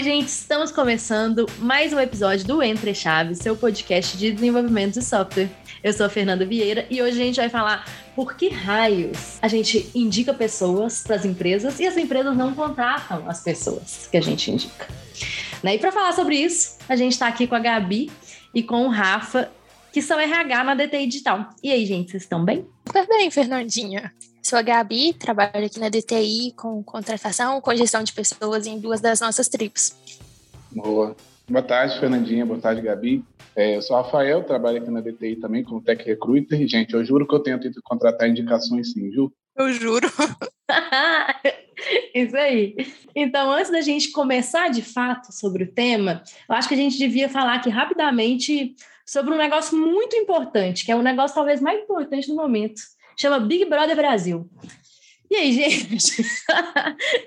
Oi, gente, estamos começando mais um episódio do Entre Chaves, seu podcast de desenvolvimento de software. Eu sou a Fernanda Vieira e hoje a gente vai falar por que raios a gente indica pessoas para as empresas e as empresas não contratam as pessoas que a gente indica. Né? E para falar sobre isso, a gente está aqui com a Gabi e com o Rafa, que são RH na DTI Digital. E aí, gente, vocês estão bem? Super bem, Fernandinha. Sou a Gabi, trabalho aqui na DTI com contratação, com gestão de pessoas em duas das nossas tribos. Boa. Boa tarde, Fernandinha. Boa tarde, Gabi. É, eu sou o Rafael, trabalho aqui na DTI também como Tech Recruiter. Gente, eu juro que eu tento contratar indicações sim, viu? Eu juro. Isso aí. Então, antes da gente começar de fato sobre o tema, eu acho que a gente devia falar aqui rapidamente sobre um negócio muito importante, que é o negócio talvez mais importante no momento. Chama Big Brother Brasil. E aí, gente?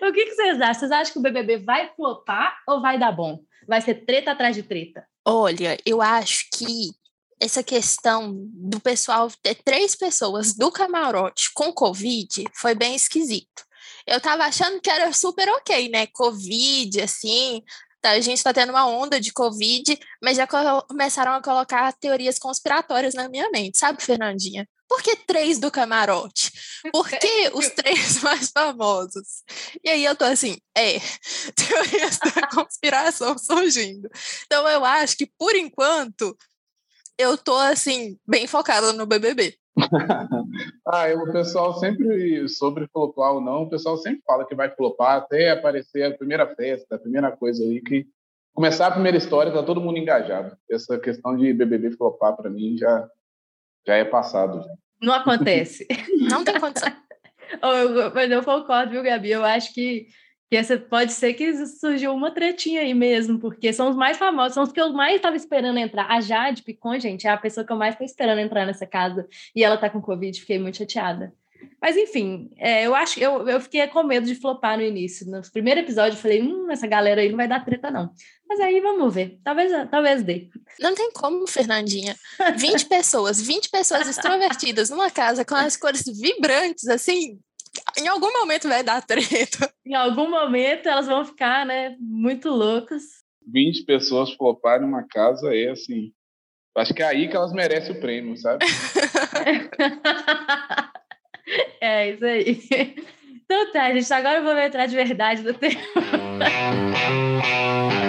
o que, que vocês acham? Vocês acham que o BBB vai flopar ou vai dar bom? Vai ser treta atrás de treta? Olha, eu acho que essa questão do pessoal ter três pessoas do camarote com Covid foi bem esquisito. Eu tava achando que era super ok, né? Covid, assim, a gente está tendo uma onda de Covid, mas já começaram a colocar teorias conspiratórias na minha mente, sabe, Fernandinha? Por que três do camarote? Por que os três mais famosos? E aí eu tô assim, é, teorias da conspiração surgindo. Então eu acho que, por enquanto, eu tô assim, bem focada no BBB. ah, o pessoal sempre, sobre flopar ou não, o pessoal sempre fala que vai flopar até aparecer a primeira festa, a primeira coisa aí que começar a primeira história, tá todo mundo engajado. Essa questão de BBB flopar para mim já já é passado. Já. Não acontece. não tem condição. Mas eu concordo, viu, Gabi? Eu acho que, que essa pode ser que surgiu uma tretinha aí mesmo, porque são os mais famosos, são os que eu mais estava esperando entrar. A Jade Picon, gente, é a pessoa que eu mais estou esperando entrar nessa casa e ela tá com Covid, fiquei muito chateada. Mas enfim, é, eu acho eu, eu fiquei com medo de flopar no início. No primeiro episódio, eu falei, hum, essa galera aí não vai dar treta, não. Mas aí vamos ver. Talvez, talvez dê. Não tem como, Fernandinha. 20 pessoas, 20 pessoas extrovertidas numa casa com as cores vibrantes, assim, em algum momento vai dar treta. Em algum momento elas vão ficar, né, muito loucas. 20 pessoas floparem numa casa é assim. Acho que é aí que elas merecem o prêmio, sabe? É isso aí. Então tá, gente, agora eu vou entrar de verdade no tema.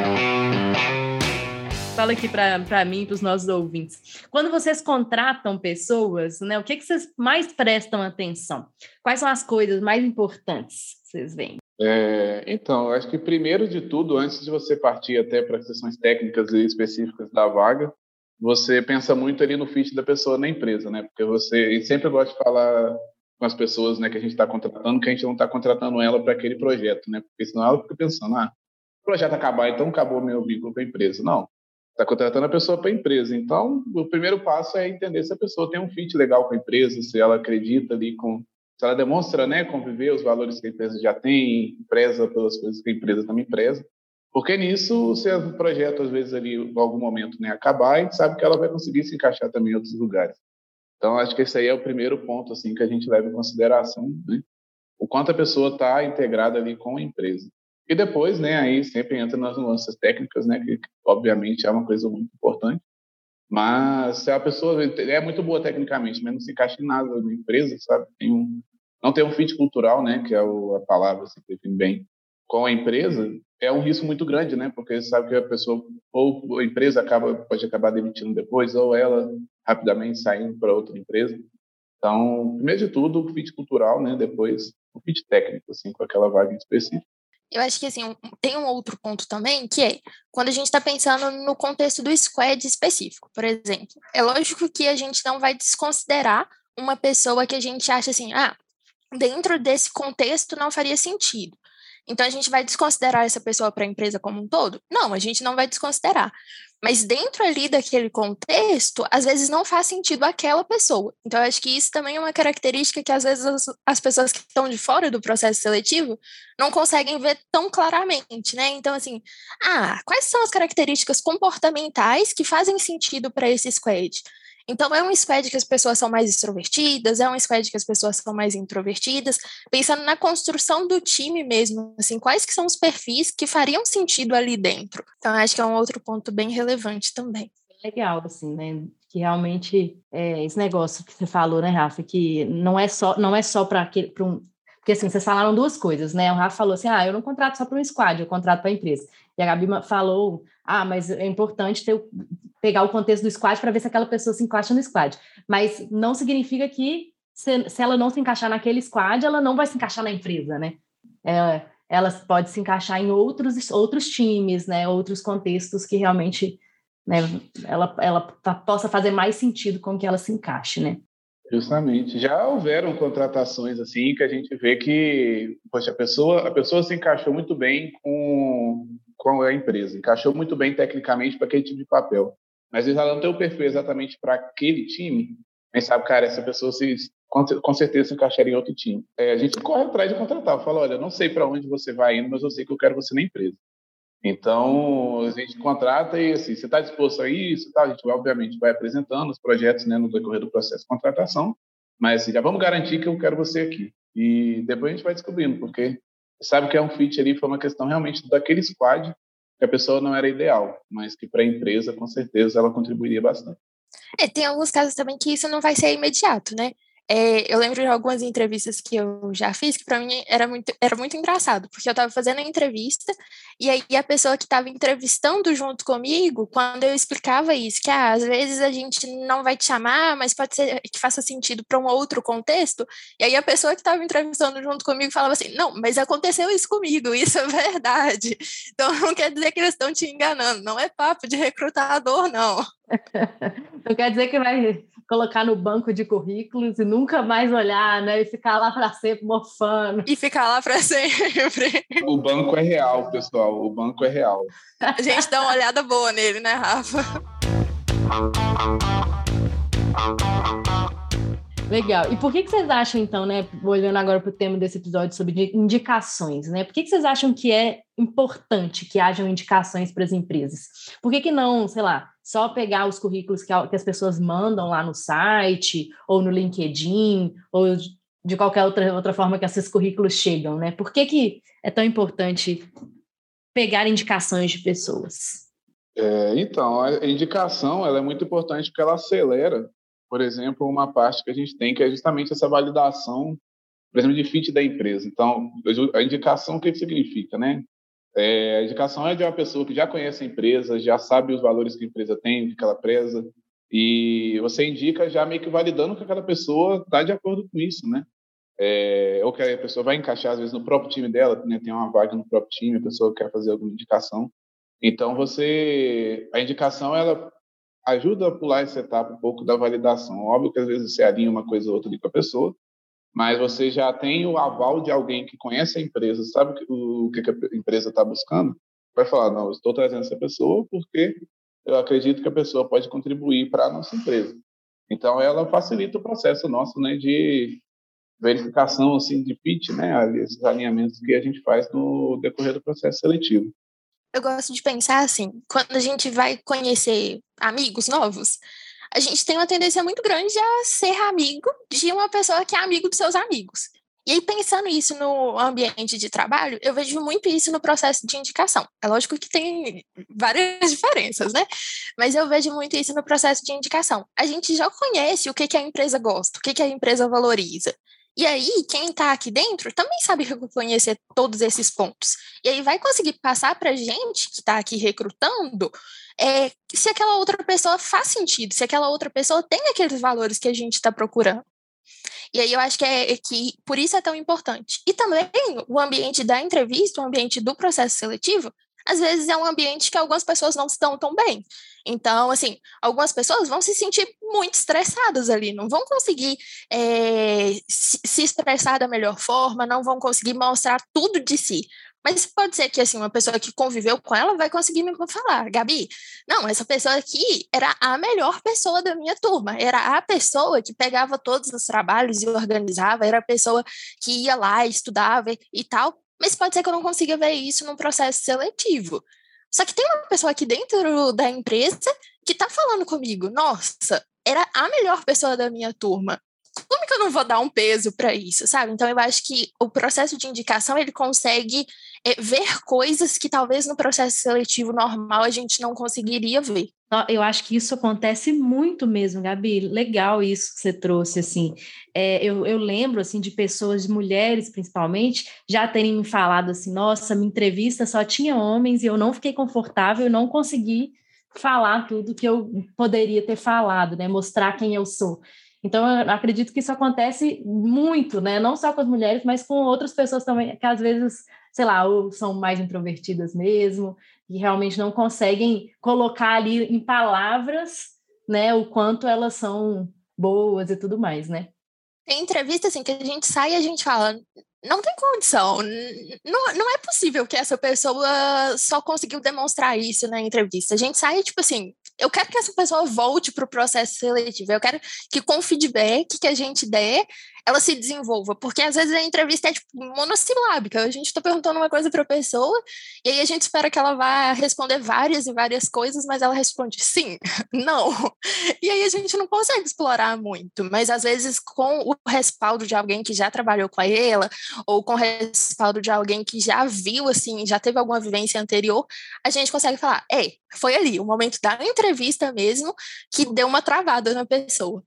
Fala aqui para mim e para os nossos ouvintes. Quando vocês contratam pessoas, né, o que, que vocês mais prestam atenção? Quais são as coisas mais importantes que vocês veem? É, então, acho que primeiro de tudo, antes de você partir até para questões técnicas e específicas da vaga, você pensa muito ali no fit da pessoa na empresa, né? Porque você sempre gosta de falar com as pessoas né, que a gente está contratando, que a gente não está contratando ela para aquele projeto, né? Porque senão ela fica pensando, ah, o projeto acabar, então acabou meu vínculo com a empresa. Não, está contratando a pessoa para a empresa. Então, o primeiro passo é entender se a pessoa tem um fit legal com a empresa, se ela acredita ali com, se ela demonstra, né, conviver os valores que a empresa já tem, preza pelas coisas que a empresa também preza. Porque nisso, se o projeto às vezes ali em algum momento né, acabar, a gente sabe que ela vai conseguir se encaixar também em outros lugares. Então, acho que esse aí é o primeiro ponto assim que a gente leva em consideração, né? o quanto a pessoa está integrada ali com a empresa. E depois, né, aí sempre entra nas nuances técnicas, né, que obviamente é uma coisa muito importante. Mas se a pessoa é muito boa tecnicamente, mas não se encaixa em nada na empresa, sabe? Tem um, não tem um fit cultural, né, que é o, a palavra se define bem, com a empresa, é um risco muito grande, né? Porque sabe que a pessoa ou a empresa acaba pode acabar demitindo depois, ou ela rapidamente saindo para outra empresa. Então, primeiro de tudo, o fit cultural, né? Depois o fit técnico, assim, com aquela vaga específica. Eu acho que assim, tem um outro ponto também, que é quando a gente está pensando no contexto do squad específico, por exemplo. É lógico que a gente não vai desconsiderar uma pessoa que a gente acha assim, ah, dentro desse contexto não faria sentido. Então a gente vai desconsiderar essa pessoa para a empresa como um todo? Não, a gente não vai desconsiderar. Mas dentro ali daquele contexto, às vezes não faz sentido aquela pessoa. Então, eu acho que isso também é uma característica que, às vezes, as, as, pessoas que estão de fora do processo seletivo não conseguem ver tão claramente, né? Então, assim, ah, quais são as características comportamentais que fazem sentido para esse squad? Então, é um SPED que as pessoas são mais extrovertidas, é um SPED que as pessoas são mais introvertidas, pensando na construção do time mesmo, assim, quais que são os perfis que fariam sentido ali dentro. Então, acho que é um outro ponto bem relevante também. Legal, assim, né? Que realmente é esse negócio que você falou, né, Rafa, que não é só não é só para um porque assim, vocês falaram duas coisas, né? O Rafa falou assim: ah, eu não contrato só para um squad, eu contrato para a empresa. E a Gabi falou: ah, mas é importante ter, pegar o contexto do squad para ver se aquela pessoa se encaixa no squad. Mas não significa que se, se, ela não se encaixar naquele squad, ela não vai se encaixar na empresa, né? É, ela pode se encaixar em outros, outros times, né? Outros contextos que realmente né, ela, ela possa fazer mais sentido com que ela se encaixe, né? Justamente. Já houveram contratações assim que a gente vê que, poxa, a pessoa, a pessoa se encaixou muito bem com, com a empresa, encaixou muito bem tecnicamente para aquele tipo de papel. Mas ela não tem o perfil exatamente para aquele time, mas sabe, cara, essa pessoa se, com, certeza se encaixaria em outro time. É, a gente corre atrás de contratar. Fala, olha, não sei para onde você vai indo, mas eu sei que eu quero você na empresa. Então, a gente contrata e, assim, você está disposto a isso? Tá? A gente, obviamente, vai apresentando os projetos né, no decorrer do processo de contratação, mas assim, já vamos garantir que eu quero você aqui. E depois a gente vai descobrindo, porque sabe que é um fit ali, foi uma questão realmente daquele squad, que a pessoa não era ideal, mas que para a empresa, com certeza, ela contribuiria bastante. É, tem alguns casos também que isso não vai ser imediato, né? É, eu lembro de algumas entrevistas que eu já fiz que para mim era muito, era muito engraçado, porque eu estava fazendo a entrevista e aí a pessoa que estava entrevistando junto comigo, quando eu explicava isso, que ah, às vezes a gente não vai te chamar, mas pode ser que faça sentido para um outro contexto, e aí a pessoa que estava entrevistando junto comigo falava assim: não, mas aconteceu isso comigo, isso é verdade. Então não quer dizer que eles estão te enganando, não é papo de recrutador, não. Não quer dizer que vai colocar no banco de currículos e nunca mais olhar, né? E ficar lá para sempre mofando. E ficar lá para sempre. O banco é real, pessoal. O banco é real. A gente dá uma olhada boa nele, né, Rafa? Legal. E por que, que vocês acham, então, né, olhando agora para o tema desse episódio sobre indicações, né? Por que, que vocês acham que é importante que hajam indicações para as empresas? Por que, que não, sei lá, só pegar os currículos que, as pessoas mandam lá no site, ou no LinkedIn, ou de qualquer outra, outra forma que esses currículos chegam, né? Por que, que é tão importante pegar indicações de pessoas? É, então, a indicação ela é muito importante porque ela acelera, por exemplo, uma parte que a gente tem, que é justamente essa validação, por exemplo, de fit da empresa. Então, a indicação, o que significa, né? É, a indicação é de uma pessoa que já conhece a empresa, já sabe os valores que a empresa tem, o que ela preza, e você indica já meio que validando que aquela pessoa está de acordo com isso, né? É, ou que a pessoa vai encaixar, às vezes, no próprio time dela, né? tem uma vaga no próprio time, a pessoa quer fazer alguma indicação. Então, você... A indicação, ela ajuda a pular essa etapa um pouco da validação. Óbvio que, às vezes, você alinha uma coisa ou outra ali com a pessoa, mas você já tem o aval de alguém que conhece a empresa, sabe o que a empresa está buscando, vai falar, não, estou trazendo essa pessoa porque eu acredito que a pessoa pode contribuir para a nossa empresa. Então, ela facilita o processo nosso né, de verificação assim, de pitch, né, esses alinhamentos que a gente faz no decorrer do processo seletivo. Eu gosto de pensar assim, quando a gente vai conhecer amigos novos, a gente tem uma tendência muito grande a ser amigo de uma pessoa que é amigo dos seus amigos. E aí, pensando isso no ambiente de trabalho, eu vejo muito isso no processo de indicação. É lógico que tem várias diferenças, né? Mas eu vejo muito isso no processo de indicação. A gente já conhece o que, que a empresa gosta, o que, que a empresa valoriza. E aí, quem está aqui dentro também sabe reconhecer todos esses pontos. E aí vai conseguir passar para a gente que está aqui recrutando é, se aquela outra pessoa faz sentido, se aquela outra pessoa tem aqueles valores que a gente está procurando. E aí eu acho que é, é que por isso é tão importante. E também o ambiente da entrevista, o ambiente do processo seletivo, às vezes é um ambiente que algumas pessoas não estão tão bem. Então, assim, algumas pessoas vão se sentir muito estressadas ali, não vão conseguir é, se expressar da melhor forma, não vão conseguir mostrar tudo de si. Mas pode ser que assim, uma pessoa que conviveu com ela vai conseguir me falar, Gabi, não, essa pessoa aqui era a melhor pessoa da minha turma, era a pessoa que pegava todos os trabalhos e organizava, era a pessoa que ia lá, estudava e tal. Mas pode ser que eu não consiga ver isso num processo seletivo. Só que tem uma pessoa aqui dentro da empresa que está falando comigo, nossa, era a melhor pessoa da minha turma. Como que eu não vou dar um peso para isso, sabe? Então eu acho que o processo de indicação ele consegue é, ver coisas que talvez no processo seletivo normal a gente não conseguiria ver. Eu acho que isso acontece muito mesmo, Gabi. Legal isso que você trouxe, assim. É, eu, eu lembro, assim, de pessoas, de mulheres principalmente, já terem me falado assim, nossa, minha entrevista só tinha homens e eu não fiquei confortável, eu não consegui falar tudo que eu poderia ter falado, né? Mostrar quem eu sou. Então, eu acredito que isso acontece muito, né? Não só com as mulheres, mas com outras pessoas também, que às vezes, sei lá, ou são mais introvertidas mesmo, e realmente não conseguem colocar ali em palavras, né, o quanto elas são boas e tudo mais, né? Tem entrevista assim que a gente sai e a gente fala, não tem condição. Não, não é possível que essa pessoa só conseguiu demonstrar isso na entrevista. A gente sai, tipo assim, eu quero que essa pessoa volte para o processo seletivo. Eu quero que com o feedback que a gente der, ela se desenvolva, porque às vezes a entrevista é tipo monossilábica, a gente está perguntando uma coisa para a pessoa e aí a gente espera que ela vá responder várias e várias coisas, mas ela responde sim, não. E aí a gente não consegue explorar muito, mas às vezes com o respaldo de alguém que já trabalhou com ela ou com o respaldo de alguém que já viu assim, já teve alguma vivência anterior, a gente consegue falar, é, foi ali, o momento da entrevista mesmo que deu uma travada na pessoa.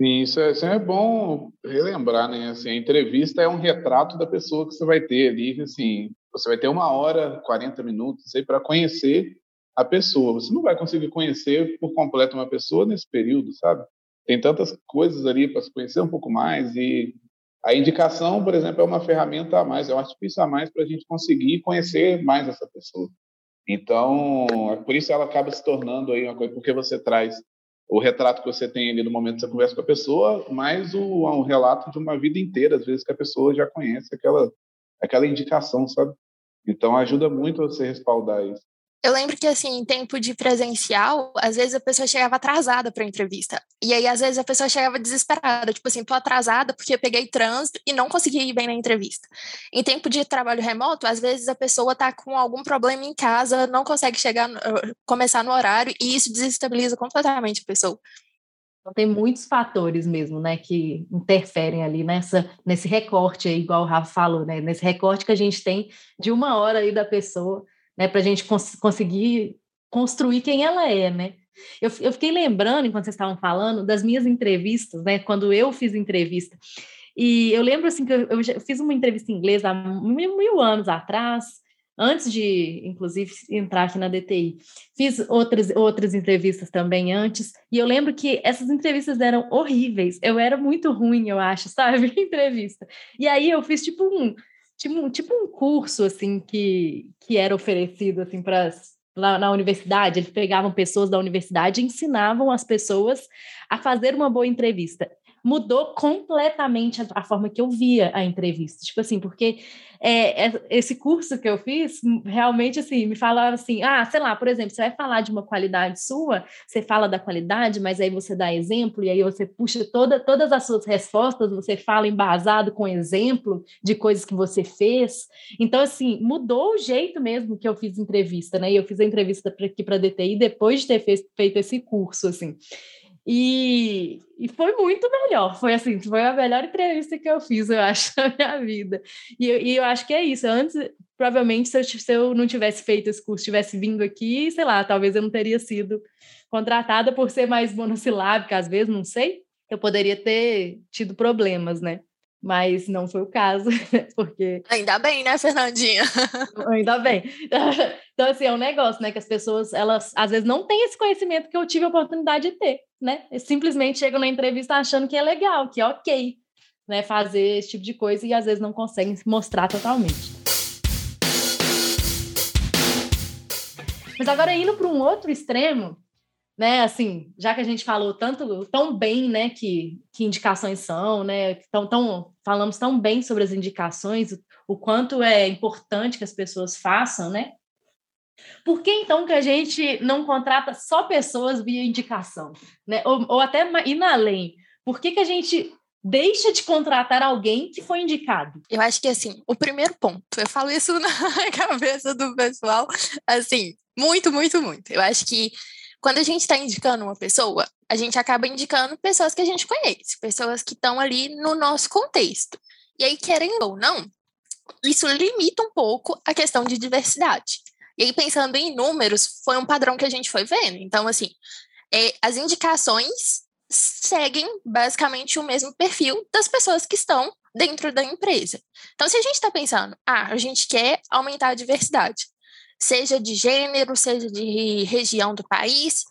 Sim, isso é, isso é bom relembrar, né? Assim, a entrevista é um retrato da pessoa que você vai ter ali, assim, você vai ter uma hora, 40 minutos para conhecer a pessoa. Você não vai conseguir conhecer por completo uma pessoa nesse período, sabe? Tem tantas coisas ali para se conhecer um pouco mais e a indicação, por exemplo, é uma ferramenta a mais, é um artifício a mais para a gente conseguir conhecer mais essa pessoa. Então, é por isso ela acaba se tornando aí uma coisa, porque você traz o retrato que você tem ali no momento que você conversa com a pessoa, mais o, um relato de uma vida inteira, às vezes que a pessoa já conhece aquela, aquela indicação, sabe? Então ajuda muito você respaldar isso. Eu lembro que, assim, em tempo de presencial, às vezes a pessoa chegava atrasada para a entrevista. E aí, às vezes, a pessoa chegava desesperada, tipo assim, tô atrasada porque eu peguei trânsito e não consegui ir bem na entrevista. Em tempo de trabalho remoto, às vezes a pessoa tá com algum problema em casa, não consegue chegar, começar no horário, e isso desestabiliza completamente a pessoa. Então, tem muitos fatores mesmo, né, que interferem ali nessa, nesse recorte aí, igual o Rafa falou, né, nesse recorte que a gente tem de uma hora aí da pessoa né, para a gente cons conseguir construir quem ela é, né? Eu, eu fiquei lembrando, enquanto vocês estavam falando, das minhas entrevistas, né? Quando eu fiz entrevista. E eu lembro, assim, que eu, eu fiz uma entrevista em inglês há mil, mil anos atrás, antes de, inclusive, entrar aqui na DTI. Fiz outras, outras entrevistas também antes, e eu lembro que essas entrevistas eram horríveis. Eu era muito ruim, eu acho, sabe? Entrevista. E aí eu fiz tipo um tipo, tipo um curso assim que, que era oferecido assim para lá na universidade, eles pegavam pessoas da universidade e ensinavam as pessoas a fazer uma boa entrevista mudou completamente a, a, forma que eu via a entrevista. Tipo assim, porque é, é, esse curso que eu fiz, realmente, assim, me falava assim, ah, sei lá, por exemplo, você vai falar de uma qualidade sua, você fala da qualidade, mas aí você dá exemplo, e aí você puxa toda, todas as suas respostas, você fala embasado com exemplo de coisas que você fez. Então, assim, mudou o jeito mesmo que eu fiz entrevista, né? E eu fiz a entrevista aqui para a DTI depois de ter feito esse curso, assim. E, e foi muito melhor. Foi assim, foi a melhor entrevista que eu fiz, eu acho, na minha vida. E, e eu acho que é isso. Antes, provavelmente, se eu, se eu não tivesse feito esse curso, tivesse vindo aqui, sei lá, talvez eu não teria sido contratada por ser mais monossilábica, às vezes, não sei. Eu poderia ter tido problemas, né? mas não foi o caso, porque... Ainda bem, né, Fernandinha? Ainda bem. Então, assim, é um negócio, né, que as pessoas, elas, às vezes, não têm esse conhecimento que eu tive a oportunidade de ter, né? Simplesmente chegam na entrevista achando que é legal, que é ok, né, fazer esse tipo de coisa e, às vezes, não conseguem se mostrar totalmente. Mas agora, indo para um outro extremo, né, assim, já que a gente falou tanto, tão bem, né, que, que indicações são, né, tão, tão, falamos tão bem sobre as indicações, o quanto é importante que as pessoas façam, né, por que então que a gente não contrata só pessoas via indicação, né, ou, ou até ir além? Por que que a gente deixa de contratar alguém que foi indicado? Eu acho que, assim, o primeiro ponto, eu falo isso na cabeça do pessoal, assim, muito, muito, muito. Eu acho que quando a gente está indicando uma pessoa, a gente acaba indicando pessoas que a gente conhece, pessoas que estão ali no nosso contexto. E aí, querendo ou não, isso limita um pouco a questão de diversidade. E aí, pensando em números, foi um padrão que a gente foi vendo. Então, assim, é, as indicações seguem basicamente o mesmo perfil das pessoas que estão dentro da empresa. Então, se a gente está pensando, ah, a gente quer aumentar a diversidade, seja de gênero, seja de região do país,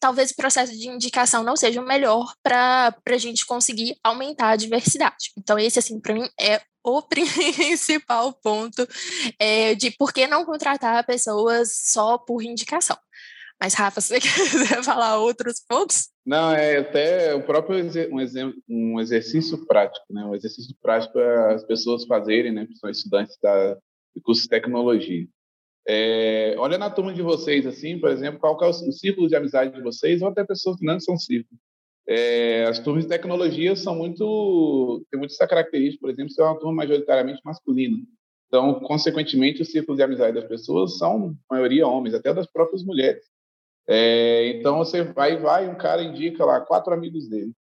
talvez o processo de indicação não seja o melhor para a gente conseguir aumentar a diversidade. Então, esse, assim, para mim, é o principal ponto é, de por que não contratar pessoas só por indicação. Mas, Rafa, você quiser falar outros pontos? Não, é até o próprio um, um exercício prático, né? Um exercício prático para as pessoas fazerem, né? São estudantes da, de curso de tecnologia. É, olha na turma de vocês, assim, por exemplo, qual é o, o círculo de amizade de vocês, ou até pessoas que não são círculo. É, as turmas de tecnologia são muito. tem muito essa característica, por exemplo, ser uma turma majoritariamente masculina. Então, consequentemente, o círculo de amizade das pessoas são, maioria, homens, até das próprias mulheres. É, então, você vai, vai, um cara indica lá quatro amigos dele.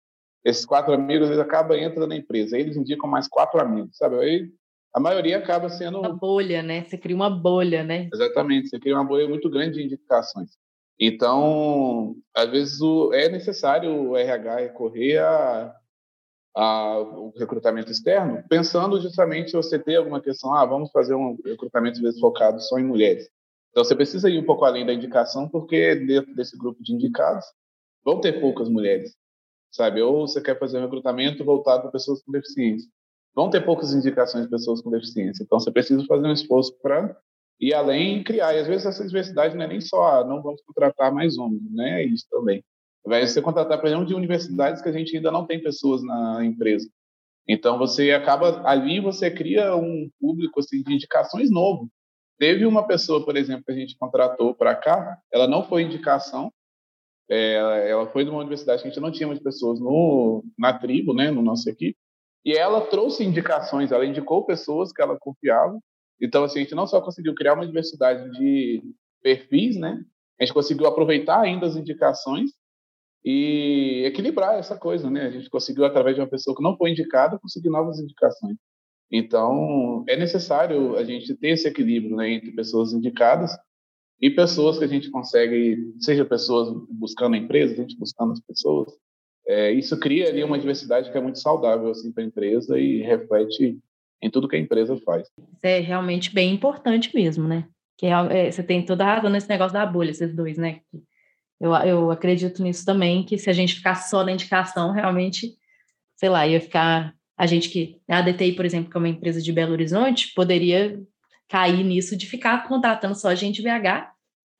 Esses quatro amigos, eles acabam entrando na empresa. Aí eles indicam mais quatro amigos, sabe? Aí a maioria acaba sendo. Uma bolha, né? Você cria uma bolha, né? Exatamente, você cria uma bolha muito grande de indicações. Então, às vezes o, é necessário o RH recorrer a, a, o recrutamento externo, pensando justamente você tem alguma questão, ah, vamos fazer um recrutamento vezes focado só em mulheres. Então, você precisa ir um pouco além da indicação, porque dentro desse grupo de indicados vão ter poucas mulheres, sabe? Ou você quer fazer um recrutamento voltado para pessoas com deficiência. Vão ter poucas indicações de pessoas com deficiência. Então, você precisa fazer um esforço para ir além e criar. E às vezes essa diversidade não é nem só, ah, não vamos contratar mais homens, né? É isso também. Vai ser contratar, por exemplo, de universidades que a gente ainda não tem pessoas na empresa. Então você acaba ali você cria um público assim de indicações novo. Teve uma pessoa, por exemplo, que a gente contratou para cá, ela não foi indicação, é, ela foi de uma universidade que a gente não tinha muitas pessoas no, na tribo, né, no nosso equipe, e ela trouxe indicações, ela indicou pessoas que ela confiava então, assim, a gente não só conseguiu criar uma diversidade de perfis, né? A gente conseguiu aproveitar ainda as indicações e equilibrar essa coisa, né? A gente conseguiu, através de uma pessoa que não foi indicada, conseguir novas indicações. Então, é necessário a gente ter esse equilíbrio né, entre pessoas indicadas e pessoas que a gente consegue, seja pessoas buscando a empresa, a gente buscando as pessoas. É, isso cria ali uma diversidade que é muito saudável assim, para a empresa e reflete em tudo que a empresa faz. É realmente bem importante mesmo, né? Que é, é, você tem toda a razão nesse negócio da bolha, esses dois, né? Eu, eu acredito nisso também, que se a gente ficar só na indicação, realmente, sei lá, ia ficar. A gente que. A DTI, por exemplo, que é uma empresa de Belo Horizonte, poderia cair nisso de ficar contratando só gente VH,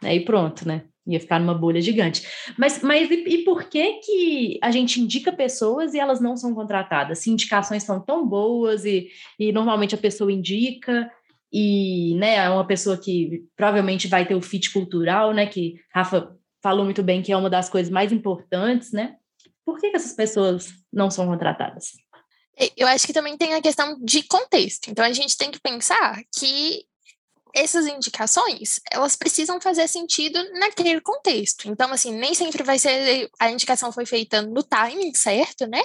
né? E pronto, né? Ia ficar numa bolha gigante. Mas, mas e, e, por que que a gente indica pessoas e elas não são contratadas? Se indicações são tão boas e, e normalmente a pessoa indica e, né, é uma pessoa que provavelmente vai ter o fit cultural, né, que Rafa falou muito bem que é uma das coisas mais importantes, né? Por que, que essas pessoas não são contratadas? Eu acho que também tem a questão de contexto. Então a gente tem que pensar que essas indicações, elas precisam fazer sentido naquele contexto. Então, assim, nem sempre vai ser a indicação foi feita no timing certo, né?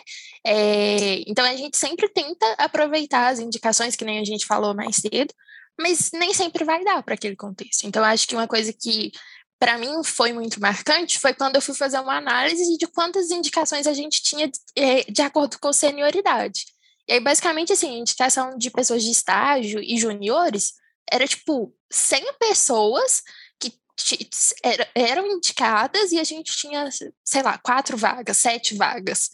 É, então, a gente sempre tenta aproveitar as indicações, que nem a gente falou mais cedo, mas nem sempre vai dar para aquele contexto. Então, acho que uma coisa que para mim foi muito marcante foi quando eu fui fazer uma análise de quantas indicações a gente tinha de, é, de acordo com senioridade. E aí, basicamente, assim, indicação de pessoas de estágio e juniores era tipo 100 pessoas que eram indicadas e a gente tinha, sei lá, quatro vagas, sete vagas.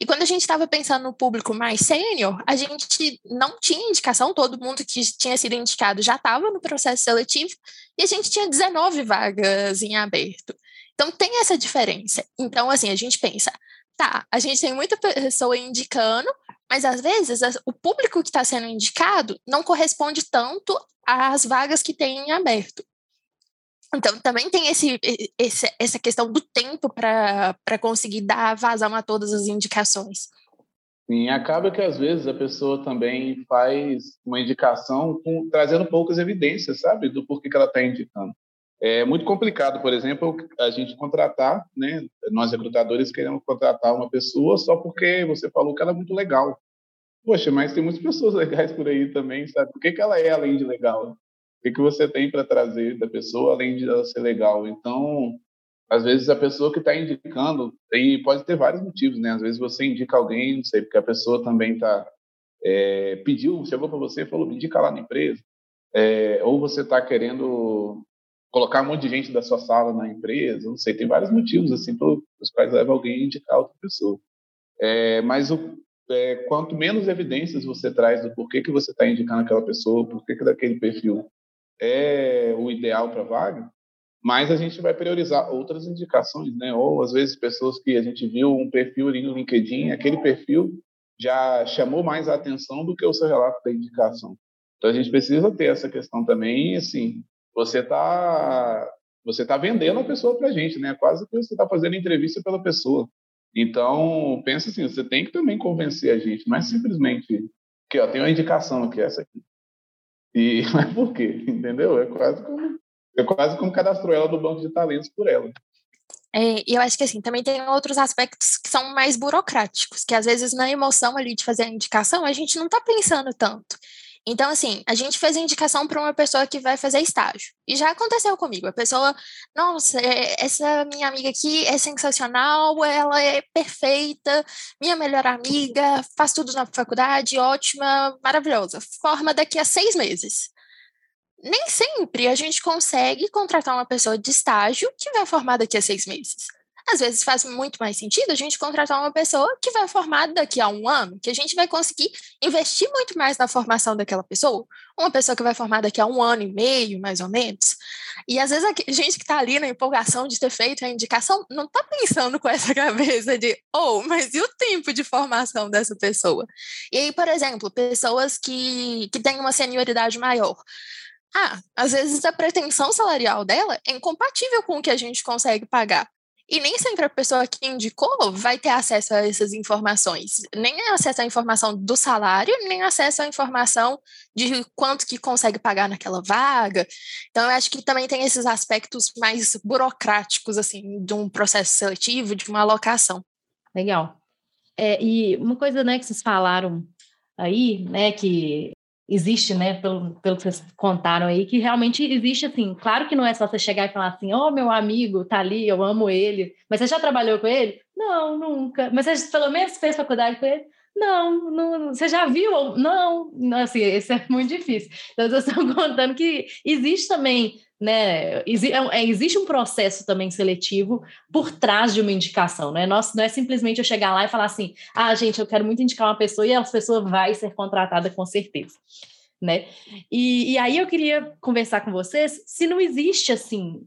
E quando a gente estava pensando no público mais sênior, a gente não tinha indicação, todo mundo que tinha sido indicado já estava no processo seletivo, e a gente tinha 19 vagas em aberto. Então tem essa diferença. Então, assim, a gente pensa, tá, a gente tem muita pessoa indicando, mas às vezes o público que está sendo indicado não corresponde tanto às vagas que tem em aberto. Então, também tem esse, esse essa questão do tempo para conseguir dar vazão a todas as indicações. Sim, acaba que às vezes a pessoa também faz uma indicação com, trazendo poucas evidências, sabe, do porquê que ela está indicando. É muito complicado, por exemplo, a gente contratar, né? Nós recrutadores queremos contratar uma pessoa só porque você falou que ela é muito legal. Poxa, mas tem muitas pessoas legais por aí também, sabe? Por que, que ela é além de legal? O que, que você tem para trazer da pessoa além de ela ser legal? Então, às vezes a pessoa que está indicando, e pode ter vários motivos, né? Às vezes você indica alguém, não sei, porque a pessoa também está é, pediu, chegou para você e falou, indica lá na empresa. É, ou você está querendo colocar um monte de gente da sua sala na empresa, não sei, tem vários motivos assim os quais leva alguém a indicar outra pessoa. É, mas o, é, quanto menos evidências você traz do porquê que você está indicando aquela pessoa, porquê que daquele perfil é o ideal para vaga, mais a gente vai priorizar outras indicações, né? Ou às vezes pessoas que a gente viu um perfil ali no LinkedIn, aquele perfil já chamou mais a atenção do que o seu relato da indicação. Então a gente precisa ter essa questão também, assim, você está você tá vendendo a pessoa para a gente, né? Quase que você está fazendo entrevista pela pessoa. Então, pensa assim, você tem que também convencer a gente, não é simplesmente que ó, tem uma indicação aqui, essa aqui. E mas por quê? Entendeu? É quase como é quase como cadastrou ela no banco de talentos por ela. É, e eu acho que assim, também tem outros aspectos que são mais burocráticos, que às vezes na emoção ali de fazer a indicação, a gente não está pensando tanto. Então, assim, a gente fez a indicação para uma pessoa que vai fazer estágio. E já aconteceu comigo. A pessoa, nossa, é, essa minha amiga aqui é sensacional, ela é perfeita, minha melhor amiga, faz tudo na faculdade, ótima, maravilhosa. Forma daqui a seis meses. Nem sempre a gente consegue contratar uma pessoa de estágio que vai formar daqui a seis meses às vezes faz muito mais sentido a gente contratar uma pessoa que vai formar daqui a um ano, que a gente vai conseguir investir muito mais na formação daquela pessoa. Uma pessoa que vai formar daqui a um ano e meio, mais ou menos. E às vezes a gente que está ali na empolgação de ter feito a indicação não está pensando com essa cabeça de, oh, mas e o tempo de formação dessa pessoa? E aí, por exemplo, pessoas que, que têm uma senioridade maior. Ah, às vezes a pretensão salarial dela é incompatível com o que a gente consegue pagar. E nem sempre a pessoa que indicou vai ter acesso a essas informações. Nem acesso à informação do salário, nem acesso à informação de quanto que consegue pagar naquela vaga. Então, eu acho que também tem esses aspectos mais burocráticos, assim, de um processo seletivo, de uma alocação. Legal. É, e uma coisa, né, que vocês falaram aí, né, que existe, né, pelo, pelo que vocês contaram aí, que realmente existe, assim, claro que não é só você chegar e falar assim, oh, meu amigo tá ali, eu amo ele, mas você já trabalhou com ele? Não, nunca. Mas você pelo menos fez faculdade com ele? Não, não, você já viu? Não, assim, isso é muito difícil. Então, eu estou contando que existe também né? É é, existe um processo também seletivo por trás de uma indicação, né? Nós, não é simplesmente eu chegar lá e falar assim, ah, gente, eu quero muito indicar uma pessoa e essa pessoa vai ser contratada com certeza, né? E, e aí eu queria conversar com vocês se não existe assim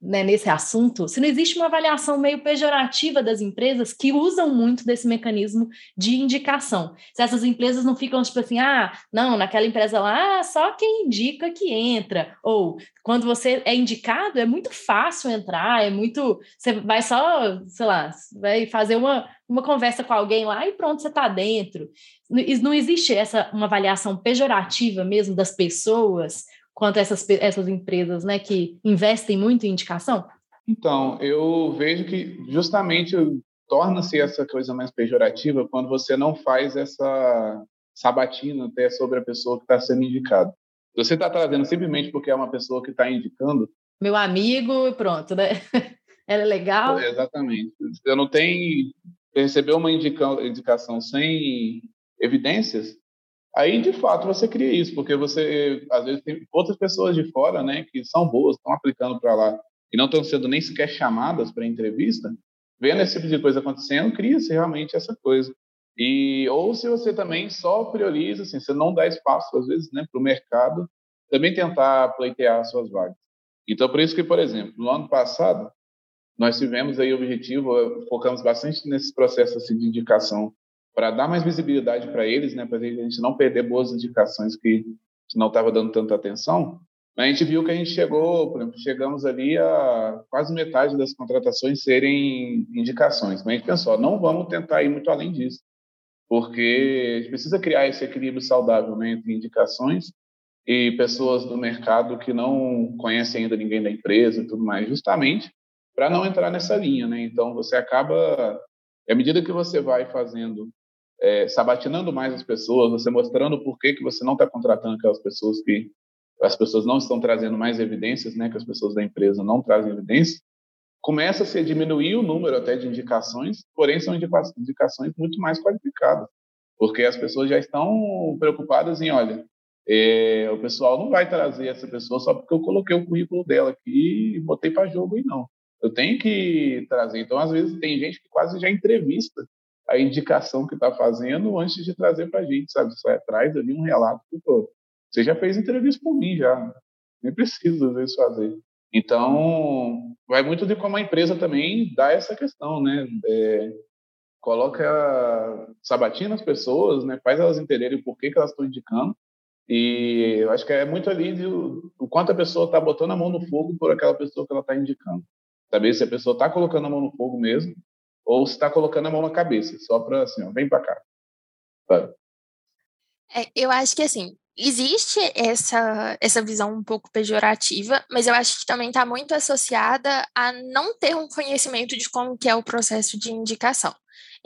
né, nesse assunto, se não existe uma avaliação meio pejorativa das empresas que usam muito desse mecanismo de indicação. Se essas empresas não ficam tipo assim, ah, não, naquela empresa lá, só quem indica que entra. Ou quando você é indicado, é muito fácil entrar, é muito. Você vai só, sei lá, vai fazer uma, uma conversa com alguém lá e pronto, você está dentro. Não existe essa uma avaliação pejorativa mesmo das pessoas quanto essas, essas empresas né, que investem muito em indicação? Então, eu vejo que justamente torna-se essa coisa mais pejorativa quando você não faz essa sabatina até sobre a pessoa que está sendo indicada. Você está trazendo simplesmente porque é uma pessoa que está indicando. Meu amigo, pronto, né? Ela é legal. É, exatamente. Eu não tenho. Receber uma indicação sem evidências, Aí, de fato, você cria isso, porque você, às vezes, tem outras pessoas de fora, né, que são boas, estão aplicando para lá e não estão sendo nem sequer chamadas para entrevista, vendo esse tipo de coisa acontecendo, cria-se realmente essa coisa. E ou se você também só prioriza, assim, você não dá espaço às vezes, né, para o mercado também tentar pleitear suas vagas. Então, por isso que, por exemplo, no ano passado nós tivemos aí o objetivo, focamos bastante nesse processo assim, de indicação para dar mais visibilidade para eles, né, para a gente não perder boas indicações que não estava dando tanta atenção. A gente viu que a gente chegou, por exemplo, chegamos ali a quase metade das contratações serem indicações. Mas a gente pensou, não vamos tentar ir muito além disso, porque a gente precisa criar esse equilíbrio saudável né, entre indicações e pessoas do mercado que não conhecem ainda ninguém da empresa e tudo mais, justamente para não entrar nessa linha, né? Então você acaba, à medida que você vai fazendo, é, sabatinando mais as pessoas, você mostrando por que que você não está contratando aquelas pessoas que as pessoas não estão trazendo mais evidências, né? Que as pessoas da empresa não trazem evidências, começa-se a diminuir o número até de indicações, porém são indicações muito mais qualificadas, porque as pessoas já estão preocupadas em, olha, é, o pessoal não vai trazer essa pessoa só porque eu coloquei o currículo dela aqui e botei para jogo e não. Eu tenho que trazer. Então, às vezes, tem gente que quase já entrevista a indicação que está fazendo antes de trazer para a gente, sabe? Você traz ali um relato. Pô, você já fez entrevista por mim, já. Nem precisa, às vezes, fazer. Então, vai muito de como a empresa também dá essa questão, né? É, coloca sabatina as pessoas, né? Faz elas entenderem por que, que elas estão indicando. E eu acho que é muito ali do, do quanto a pessoa está botando a mão no fogo por aquela pessoa que ela está indicando. Saber se a pessoa está colocando a mão no fogo mesmo ou se está colocando a mão na cabeça, só para assim, ó, vem para cá. É, eu acho que assim, existe essa, essa visão um pouco pejorativa, mas eu acho que também está muito associada a não ter um conhecimento de como que é o processo de indicação.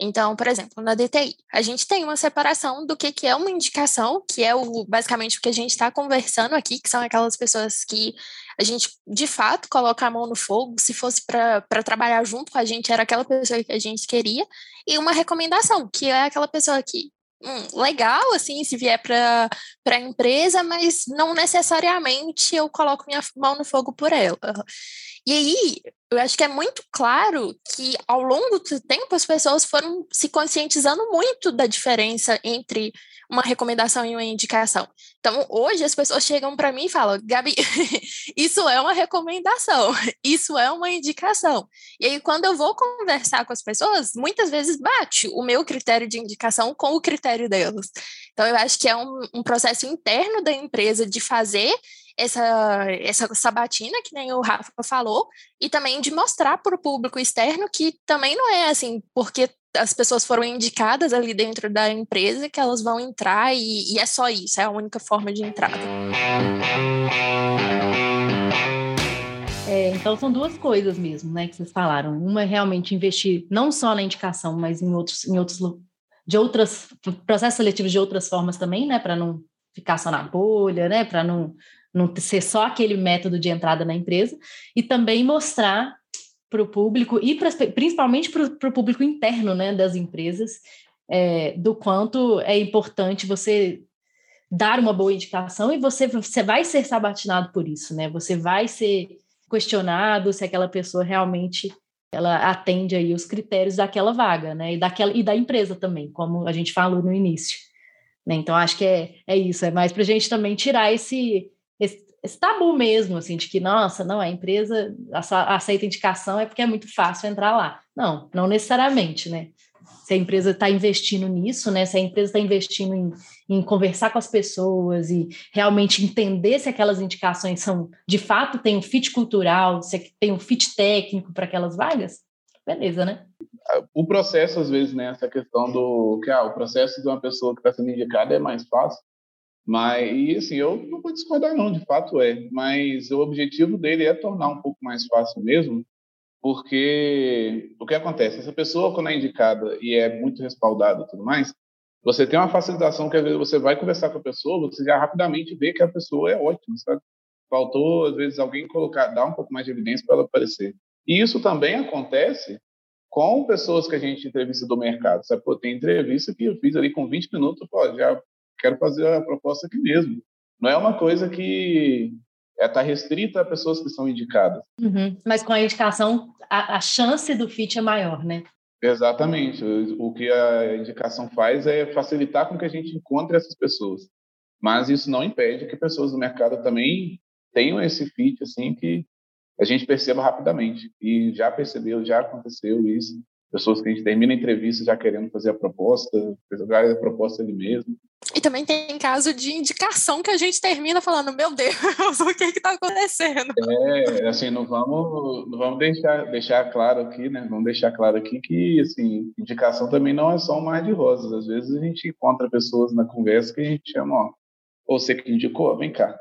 Então, por exemplo, na DTI, a gente tem uma separação do que, que é uma indicação, que é o, basicamente o que a gente está conversando aqui, que são aquelas pessoas que a gente, de fato, coloca a mão no fogo. Se fosse para trabalhar junto com a gente, era aquela pessoa que a gente queria. E uma recomendação, que é aquela pessoa que hum, legal, assim, se vier para a empresa, mas não necessariamente eu coloco minha mão no fogo por ela. E aí, eu acho que é muito claro que ao longo do tempo as pessoas foram se conscientizando muito da diferença entre uma recomendação e uma indicação. Então, hoje as pessoas chegam para mim e falam: Gabi, isso é uma recomendação, isso é uma indicação. E aí, quando eu vou conversar com as pessoas, muitas vezes bate o meu critério de indicação com o critério delas. Então, eu acho que é um, um processo interno da empresa de fazer essa, essa sabatina, que nem o Rafa falou, e também de mostrar para o público externo que também não é assim, porque as pessoas foram indicadas ali dentro da empresa que elas vão entrar e, e é só isso, é a única forma de entrada. É, então são duas coisas mesmo, né, que vocês falaram. Uma é realmente investir não só na indicação, mas em outros, em outros de outras processos seletivos de outras formas também, né, para não ficar só na bolha, né, para não não ser só aquele método de entrada na empresa, e também mostrar para o público, e pra, principalmente para o público interno né, das empresas, é, do quanto é importante você dar uma boa indicação e você, você vai ser sabatinado por isso, né? Você vai ser questionado se aquela pessoa realmente ela atende aí os critérios daquela vaga, né? E, daquela, e da empresa também, como a gente falou no início. Né? Então, acho que é, é isso, é mais para a gente também tirar esse, esse, esse, tabu mesmo, assim, de que, nossa, não, a empresa aceita indicação é porque é muito fácil entrar lá. Não, não necessariamente, né? Se a empresa está investindo nisso, né? Se a empresa está investindo em, em conversar com as pessoas e realmente entender se aquelas indicações são, de fato, tem um fit cultural, se tem um fit técnico para aquelas vagas, beleza, né? O processo, às vezes, né? Essa questão do que ah, o processo de uma pessoa que está sendo indicada é mais fácil, mas, e assim, eu não vou discordar não, de fato é, mas o objetivo dele é tornar um pouco mais fácil mesmo, porque o que acontece, essa pessoa quando é indicada e é muito respaldada e tudo mais, você tem uma facilitação que às vezes você vai conversar com a pessoa, você já rapidamente vê que a pessoa é ótima, sabe? Faltou, às vezes, alguém colocar, dar um pouco mais de evidência para ela aparecer. E isso também acontece com pessoas que a gente entrevista do mercado, sabe? Pô, tem entrevista que eu fiz ali com 20 minutos, pô, já quero fazer a proposta aqui mesmo. Não é uma coisa que está é, tá restrita a pessoas que são indicadas. Uhum. Mas com a indicação, a, a, chance do fit é maior, né? Exatamente. O que a indicação faz é facilitar com que a gente encontre essas pessoas. Mas isso não impede que pessoas do mercado também tenham esse fit, assim, que a gente perceba rapidamente. E já percebeu, já aconteceu isso. Pessoas que a gente termina a entrevista já querendo fazer a proposta, fazer a proposta ali mesmo. E também tem caso de indicação que a gente termina falando, meu Deus, o que está acontecendo? É, assim, não vamos, não vamos deixar, deixar claro aqui, né? Vamos deixar claro aqui que, assim, indicação também não é só um mar de rosas. Às vezes a gente encontra pessoas na conversa que a gente chama, ó, ou você que indicou, vem cá,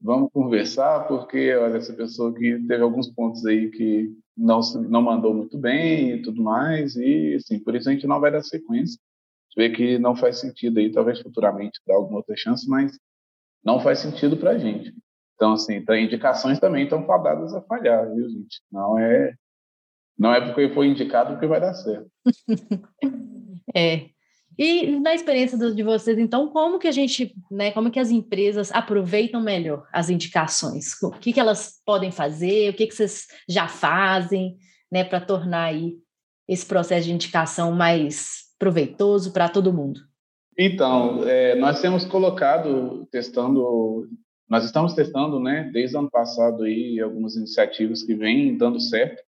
vamos conversar, porque olha, essa pessoa que teve alguns pontos aí que não, não mandou muito bem e tudo mais, e assim, por isso a gente não vai dar sequência. A gente vê que não faz sentido aí, talvez futuramente dar alguma outra chance, mas não faz sentido para a gente. Então, assim, então, indicações também estão fadadas a falhar, viu, gente? Não é, não é porque foi indicado que vai dar certo. é. E na experiência de vocês, então, como que a gente, né, como que as empresas aproveitam melhor as indicações? O que, que elas podem fazer? O que, que vocês já fazem, né, para tornar aí esse processo de indicação mais proveitoso para todo mundo? Então, é, nós temos colocado, testando, nós estamos testando, né, desde o ano passado aí, algumas iniciativas que vêm dando certo.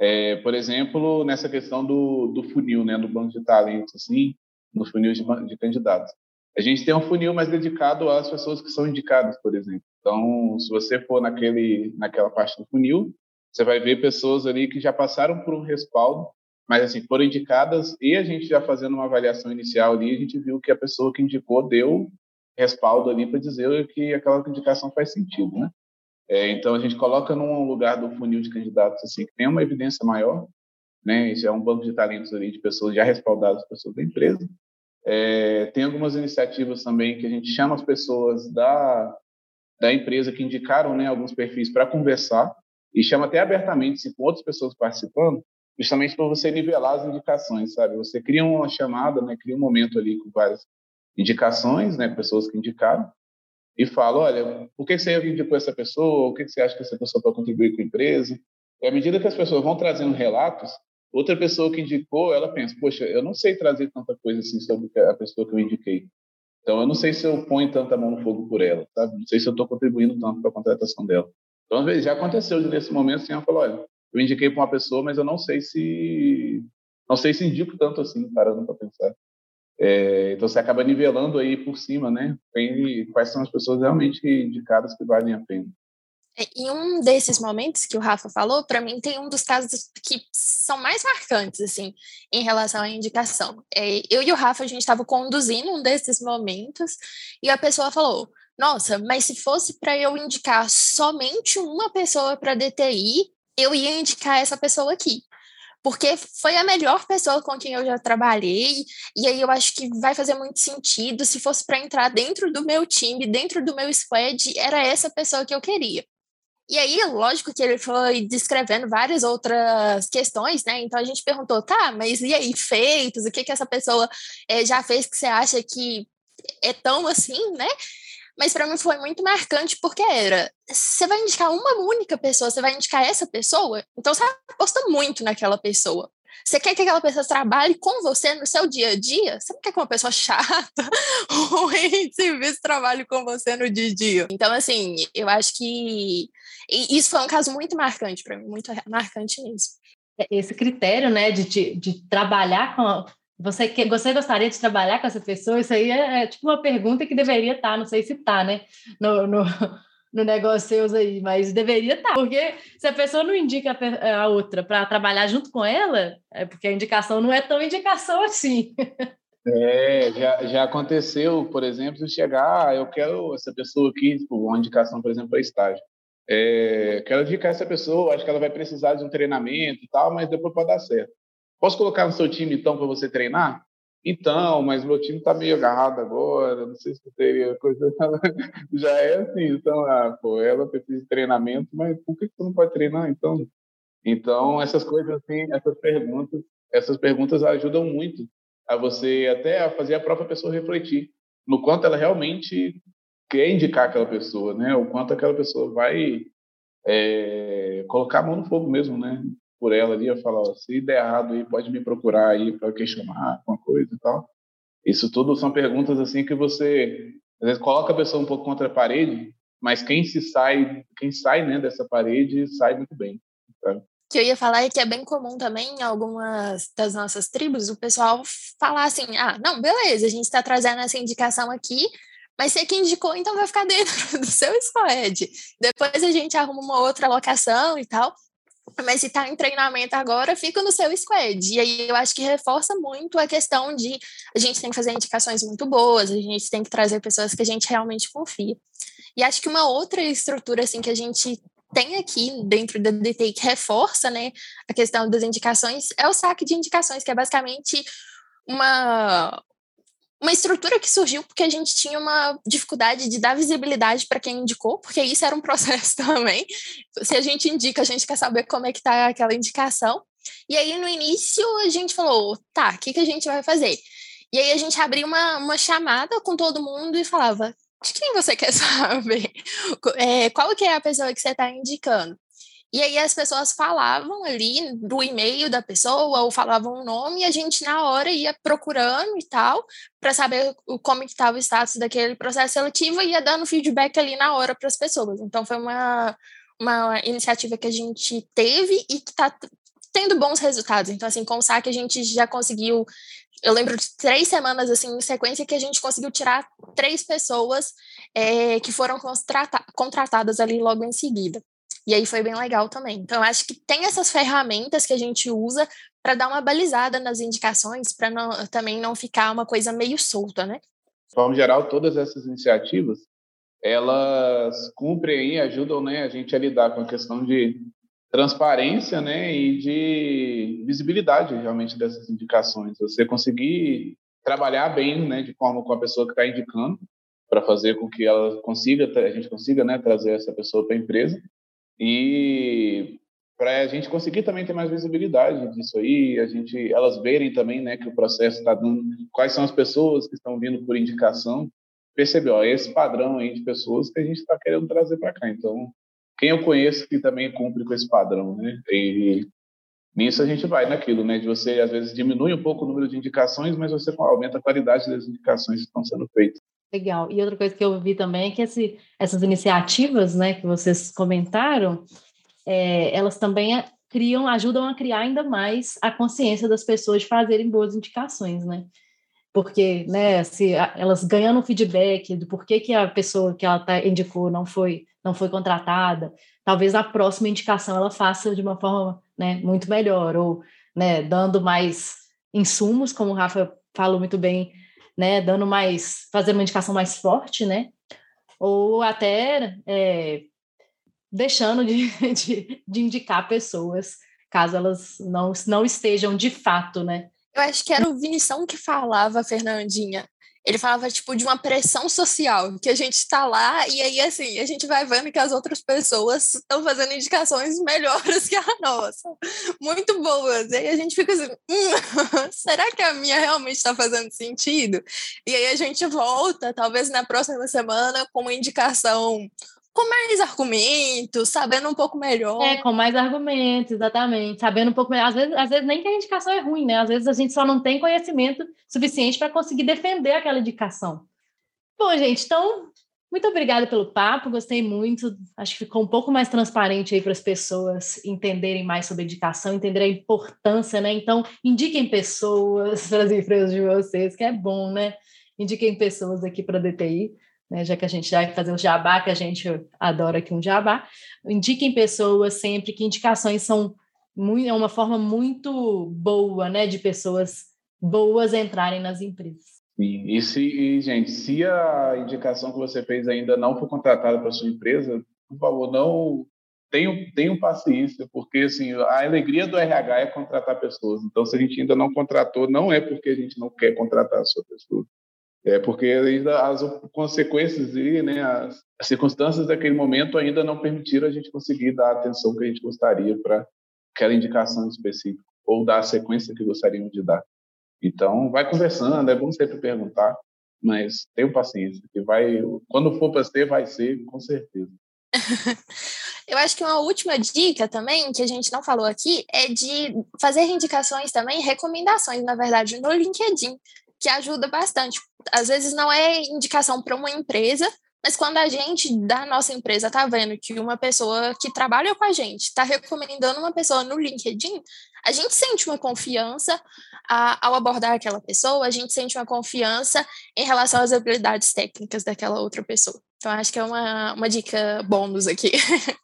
É, por exemplo, nessa questão do, do funil, né, do banco de talentos, assim, no funil de, de candidatos. A gente tem um funil mais dedicado às pessoas que são indicadas, por exemplo. Então, se você for naquele, naquela parte do funil, você vai ver pessoas ali que já passaram por um respaldo mas assim foram indicadas e a gente já fazendo uma avaliação inicial ali a gente viu que a pessoa que indicou deu respaldo ali para dizer que aquela indicação faz sentido, né? É, então a gente coloca num lugar do funil de candidatos assim que tem uma evidência maior, né? Isso é um banco de talentos ali de pessoas já respaldadas, pessoas da empresa. É, tem algumas iniciativas também que a gente chama as pessoas da da empresa que indicaram, né, alguns perfis para conversar e chama até abertamente se com outras pessoas participando justamente para você nivelar as indicações, sabe? Você cria uma chamada, né? Cria um momento ali com várias indicações, né? Pessoas que indicaram e fala, olha, por que você indicou essa pessoa? O que você acha que essa pessoa pode contribuir com a empresa? E à medida que as pessoas vão trazendo relatos, outra pessoa que indicou, ela pensa, poxa, eu não sei trazer tanta coisa assim sobre a pessoa que eu indiquei. Então, eu não sei se eu ponho tanta mão no fogo por ela, sabe? Não sei se eu estou contribuindo tanto para a contratação dela. Então, às vezes, já aconteceu nesse momento, assim, ela falou, olha, eu indiquei para uma pessoa, mas eu não sei se não sei se indico tanto assim, parando para pensar. É, então você acaba nivelando aí por cima, né? Quais são as pessoas realmente indicadas que valem a pena. É, em um desses momentos que o Rafa falou, para mim tem um dos casos que são mais marcantes, assim, em relação à indicação. É, eu e o Rafa, a gente estava conduzindo um desses momentos e a pessoa falou: Nossa, mas se fosse para eu indicar somente uma pessoa para DTI, eu ia indicar essa pessoa aqui. Porque foi a melhor pessoa com quem eu já trabalhei, e aí eu acho que vai fazer muito sentido. Se fosse para entrar dentro do meu time, dentro do meu squad, era essa pessoa que eu queria. E aí, lógico que ele foi descrevendo várias outras questões, né? Então a gente perguntou, tá, mas e aí, feitos? O que que essa pessoa é, já fez que você acha que é tão assim, né? Mas para mim foi muito marcante porque era, você vai indicar uma única pessoa, você vai indicar essa pessoa, então você aposta muito naquela pessoa. Você quer que aquela pessoa trabalhe com você no seu dia a dia? Você não quer que uma pessoa chata, ruim de serviço trabalhe com você no dia a dia. Então, assim, eu acho que isso foi um caso muito marcante para mim, muito marcante mesmo. Esse critério, né, de, de, de trabalhar com, você, que, você gostaria de trabalhar com essa pessoa? Isso aí é, é tipo uma pergunta que deveria estar, tá, não sei se está, né? No, no, no negócio seus aí, mas deveria estar. Tá, porque se a pessoa não indica a, a outra para trabalhar junto com ela, é porque a indicação não é tão indicação assim. É, já, já aconteceu, por exemplo, chegar, ah, eu quero essa pessoa aqui, tipo, uma indicação, por exemplo, para estágio. É, quero indicar essa pessoa, acho que ela vai precisar de um treinamento e tal, mas depois pode dar certo. Posso colocar no seu time, então, para você treinar? Então, mas meu time está meio agarrado agora, não sei se teria coisa. Já é assim, então, ah, pô, ela precisa de treinamento, mas por que você não pode treinar, então? Então, essas coisas assim, essas perguntas, essas perguntas ajudam muito a você até a fazer a própria pessoa refletir no quanto ela realmente quer indicar aquela pessoa, né? O quanto aquela pessoa vai é, colocar a mão no fogo mesmo, né? por ela ali, eu falo, se der errado aí, pode me procurar aí para questionar alguma coisa e tal. Isso tudo são perguntas assim que você às vezes coloca a pessoa um pouco contra a parede, mas quem se sai, quem sai, né, dessa parede, sai muito bem. Sabe? que eu ia falar é que é bem comum também em algumas das nossas tribos o pessoal falar assim: ah, não, beleza, a gente está trazendo essa indicação aqui, mas você que indicou, então vai ficar dentro do seu squad. Depois a gente arruma uma outra locação e tal. mas se está em treinamento agora, fica no seu squad. E aí eu acho que reforça muito a questão de a gente tem que fazer indicações muito boas, a gente tem que trazer pessoas que a gente realmente confia. E acho que uma outra estrutura assim que a gente tem aqui dentro da DTI que reforça né, a questão das indicações é o saque de indicações, que é basicamente uma, uma estrutura que surgiu porque a gente tinha uma dificuldade de dar visibilidade para quem indicou, porque isso era um processo também. Se a gente indica, a gente quer saber como é que está aquela indicação. E aí, no início, a gente falou, tá, o que, que a gente vai fazer? E aí a gente abria uma, uma chamada com todo mundo e falava, de quem você quer saber? É, qual que é a pessoa que você está indicando? E aí as pessoas falavam ali do e-mail da pessoa ou falavam o nome e a gente na hora ia procurando e tal para saber como estava o status daquele processo seletivo e ia dando feedback ali na hora para as pessoas. Então foi uma, uma iniciativa que a gente teve e que está tendo bons resultados. Então assim, com o SAC a gente já conseguiu eu lembro de três semanas assim em sequência que a gente conseguiu tirar três pessoas é, que foram contratadas ali logo em seguida. E aí foi bem legal também. Então, eu acho que tem essas ferramentas que a gente usa para dar uma balizada nas indicações, para também não ficar uma coisa meio solta, né? De forma geral, todas essas iniciativas, elas cumprem e ajudam né, a gente a lidar com a questão de transparência né, e de visibilidade realmente dessas indicações. Você conseguir trabalhar bem né, de forma com a pessoa que está indicando, para fazer com que ela consiga, a gente consiga né, trazer essa pessoa para a empresa e para a gente conseguir também ter mais visibilidade disso aí, a gente, elas verem também, né, que o processo está dando, quais são as pessoas que estão vindo por indicação, perceber, ó, esse padrão aí de pessoas que a gente está querendo trazer para cá. Então, quem eu conheço que também cumpre com esse padrão, né? E nisso a gente vai naquilo, né? De você às vezes diminui um pouco o número de indicações, mas você aumenta a qualidade das indicações que estão sendo feitas. Legal. E outra coisa que eu vi também é que esse, essas iniciativas, né, que vocês comentaram, é, elas também criam, ajudam a criar ainda mais a consciência das pessoas de fazerem boas indicações, né? Porque, né, se elas ganhando feedback do porquê que a pessoa que ela tá, indicou não foi não foi contratada, talvez a próxima indicação ela faça de uma forma, né, muito melhor ou, né, dando mais insumos, como o Rafa falou muito bem, né, dando mais, fazendo uma indicação mais forte, né, ou até é, deixando de, de, de, indicar pessoas, caso elas não, não estejam de fato, né. Eu acho que era o Vinição que falava, Fernandinha, ele falava, tipo, de uma pressão social, que a gente está lá e aí, assim, a gente vai vendo que as outras pessoas estão fazendo indicações melhores que a nossa, muito boas. E aí a gente fica assim, hum, será que a minha realmente está fazendo sentido? E aí a gente volta, talvez na próxima semana, com uma indicação com mais argumentos, sabendo um pouco melhor. É, com mais argumentos, exatamente. Sabendo um pouco melhor. Às vezes, às vezes nem que a indicação é ruim, né? Às vezes a gente só não tem conhecimento suficiente para conseguir defender aquela indicação. Bom, gente, então, muito obrigada pelo papo, gostei muito. Acho que ficou um pouco mais transparente aí para as pessoas entenderem mais sobre indicação, entenderem a importância, né? Então, indiquem pessoas para as empresas de vocês, que é bom, né? Indiquem pessoas aqui para a DTI né, já que a gente vai fazer o jabá, que a gente adora aqui um jabá, indiquem pessoas sempre, que indicações são muito, é uma forma muito boa né, de pessoas boas entrarem nas empresas. Sim. E, se, e, gente, se a indicação que você fez ainda não for contratada para sua empresa, por favor, não tenham, tenham paciência, porque assim, a alegria do RH é contratar pessoas. Então, se a gente ainda não contratou, não é porque a gente não quer contratar a sua pessoa. É porque ainda as consequências e né, as, as circunstâncias daquele momento ainda não permitiram a gente conseguir dar a atenção que a gente gostaria para aquela indicação específica ou dar a sequência que gostaríamos de dar. Então, vai conversando, é bom sempre perguntar, mas tenha paciência, que vai, quando for para ser, vai ser, com certeza. Eu acho que uma última dica também, que a gente não falou aqui, é de fazer indicações também, recomendações, na verdade, no LinkedIn que ajuda bastante. Às vezes não é indicação para uma empresa, mas quando a gente da nossa empresa está vendo que uma pessoa que trabalha com a gente está recomendando uma pessoa no LinkedIn, a gente sente uma confiança a, ao abordar aquela pessoa, a gente sente uma confiança em relação às habilidades técnicas daquela outra pessoa. Então, acho que é uma, uma dica bônus aqui.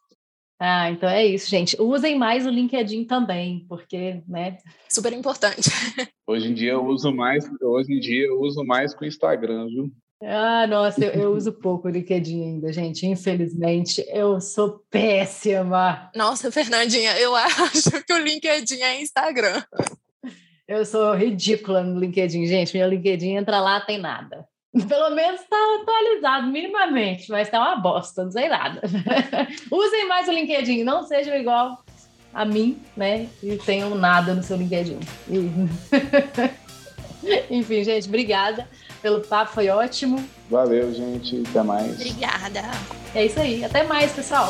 Ah, então é isso, gente. Usem mais o LinkedIn também, porque, né? Super importante. Hoje em dia eu uso mais, hoje em dia eu uso mais com o Instagram, viu? Ah, nossa, eu, eu uso pouco o LinkedIn ainda, gente. Infelizmente, eu sou péssima. Nossa, Fernandinha, eu acho que o LinkedIn é Instagram. Eu sou ridícula no LinkedIn, gente. Meu LinkedIn entra lá, tem nada. Pelo menos está atualizado minimamente, mas está uma bosta, não sei nada. Usem mais o LinkedIn, não sejam igual a mim, né? E tenham nada no seu LinkedIn. E... Enfim, gente, obrigada pelo papo, foi ótimo. Valeu, gente, até mais. Obrigada. É isso aí, até mais, pessoal.